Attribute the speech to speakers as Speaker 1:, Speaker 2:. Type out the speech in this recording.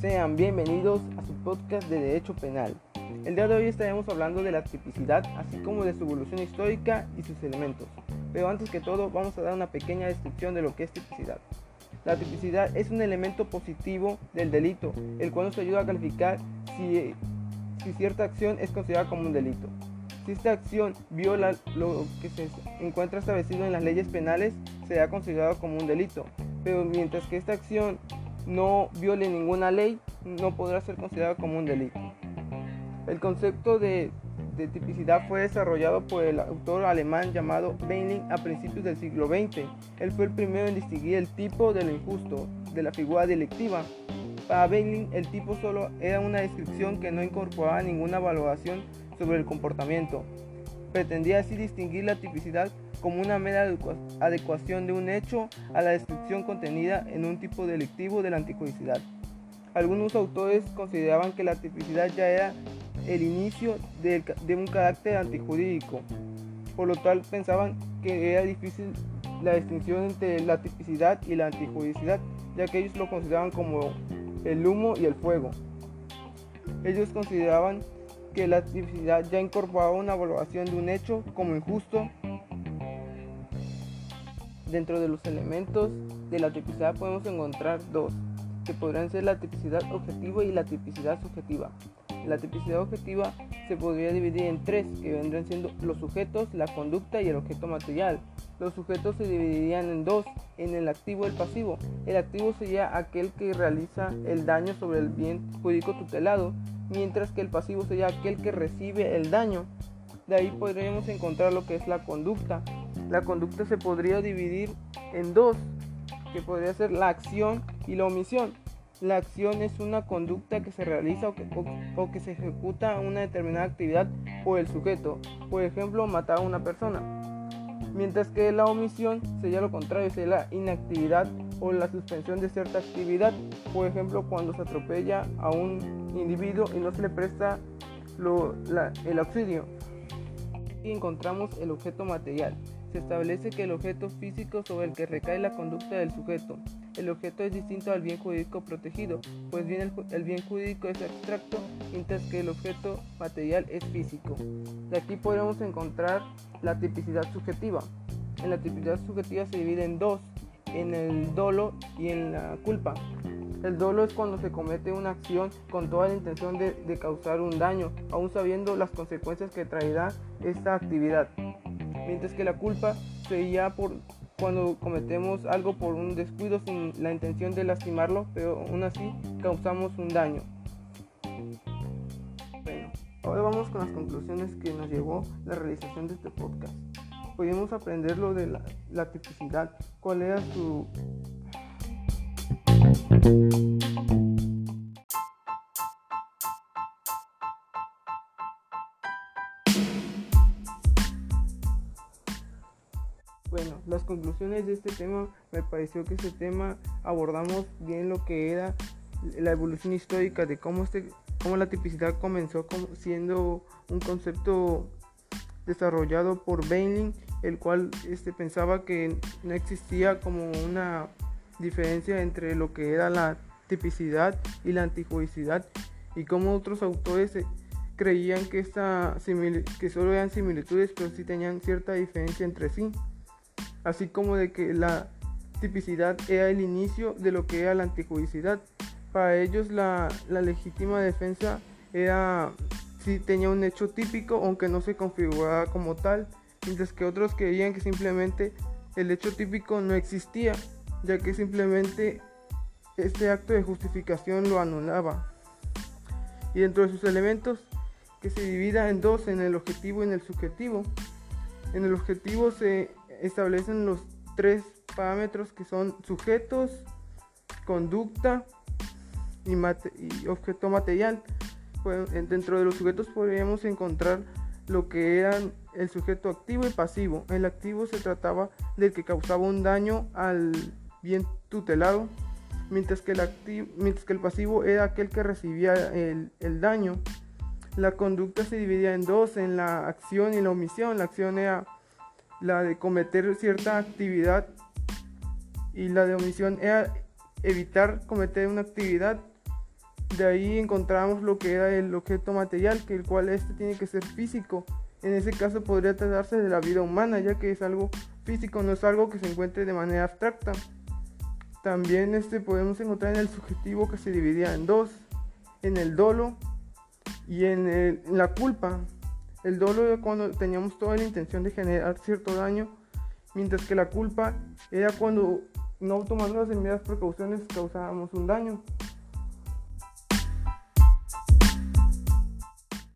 Speaker 1: Sean bienvenidos a su podcast de Derecho Penal. El día de hoy estaremos hablando de la tipicidad, así como de su evolución histórica y sus elementos. Pero antes que todo, vamos a dar una pequeña descripción de lo que es tipicidad. La tipicidad es un elemento positivo del delito, el cual nos ayuda a calificar si, si cierta acción es considerada como un delito. Si esta acción viola lo que se encuentra establecido en las leyes penales, será considerado como un delito. Pero mientras que esta acción no viole ninguna ley, no podrá ser considerado como un delito. El concepto de, tipicidad fue desarrollado por el autor alemán llamado Beinling a principios del siglo XX. Él fue el primero en distinguir el tipo de lo injusto de la figura delictiva. Para Beinling, el tipo solo era una descripción que no incorporaba ninguna valoración sobre el comportamiento. Pretendía así distinguir la tipicidad como una mera adecuación de un hecho a la descripción contenida en un tipo delictivo de la antijudicidad. Algunos autores consideraban que la tipicidad ya era el inicio de, un carácter antijurídico, por lo tal pensaban que era difícil la distinción entre la tipicidad y la antijudicidad, ya que ellos lo consideraban como el humo y el fuego. Ellos consideraban que la tipicidad ya incorporaba una evaluación de un hecho como injusto. Dentro de los elementos de la tipicidad podemos encontrar dos, que podrían ser la tipicidad objetiva y la tipicidad subjetiva. La tipicidad objetiva se podría dividir en tres, que vendrían siendo los sujetos, la conducta y el objeto material. Los sujetos se dividirían en dos, en el activo y el pasivo. El activo sería aquel que realiza el daño sobre el bien jurídico tutelado, mientras que el pasivo sería aquel que recibe el daño. De ahí podríamos encontrar lo que es la conducta. La conducta se podría dividir en dos, que podría ser la acción y la omisión. La acción es una conducta que se realiza o que, se ejecuta una determinada actividad por el sujeto, por ejemplo, matar a una persona. Mientras que la omisión sería lo contrario, sería la inactividad o la suspensión de cierta actividad, por ejemplo, cuando se atropella a un individuo y no se le presta el auxilio. Y encontramos el objeto material. Se establece que el objeto físico sobre el que recae la conducta del sujeto el objeto es distinto al bien jurídico protegido, pues bien el, bien jurídico es abstracto, mientras que el objeto material es físico. De aquí podemos encontrar la tipicidad subjetiva. En la tipicidad subjetiva se divide en dos, en el dolo y en la culpa. El dolo es cuando se comete una acción con toda la intención de, de causar un daño, aún sabiendo las consecuencias que traerá esta actividad. Mientras que la culpa sería por cuando cometemos algo por un descuido sin la intención de lastimarlo, pero aún así causamos un daño. Bueno, ahora vamos con las conclusiones que nos llevó la realización de este podcast. Pudimos aprender lo de la, la tipicidad, cuál era su... Bueno, las conclusiones de este tema, me pareció que este tema abordamos bien lo que era la evolución histórica de cómo, este, cómo la tipicidad comenzó siendo un concepto desarrollado por Beinling, el cual este, pensaba que no existía como una diferencia entre lo que era la tipicidad y la antijudicidad y como otros autores creían que, esta que solo eran similitudes pero sí tenían cierta diferencia entre sí así como de que la tipicidad era el inicio de lo que era la antijudicidad. Para ellos la, legítima defensa era si tenía un hecho típico aunque no se configuraba como tal, mientras que otros creían que simplemente el hecho típico no existía, ya que simplemente este acto de justificación lo anulaba. Y dentro de sus elementos, que se divida en dos, en el objetivo y en el subjetivo. En el objetivo se establecen los tres parámetros que son sujetos, conducta y, objeto material. Pues, dentro de los sujetos podríamos encontrar lo que eran el sujeto activo y pasivo. El activo se trataba del que causaba un daño al bien tutelado, mientras que el, pasivo era aquel que recibía el, el daño. La conducta se dividía en dos, en la acción y la omisión. La acción era la de cometer cierta actividad y la de omisión era evitar cometer una actividad. De ahí encontramos lo que era el objeto material, que el cual este tiene que ser físico. En ese caso podría tratarse de la vida humana, ya que es algo físico, no es algo que se encuentre de manera abstracta. También este podemos encontrar en el subjetivo que se dividía en dos, en el dolo y en, en la culpa. El dolo era cuando teníamos toda la intención de generar cierto daño, mientras que la culpa era cuando no tomando las debidas precauciones causábamos un daño.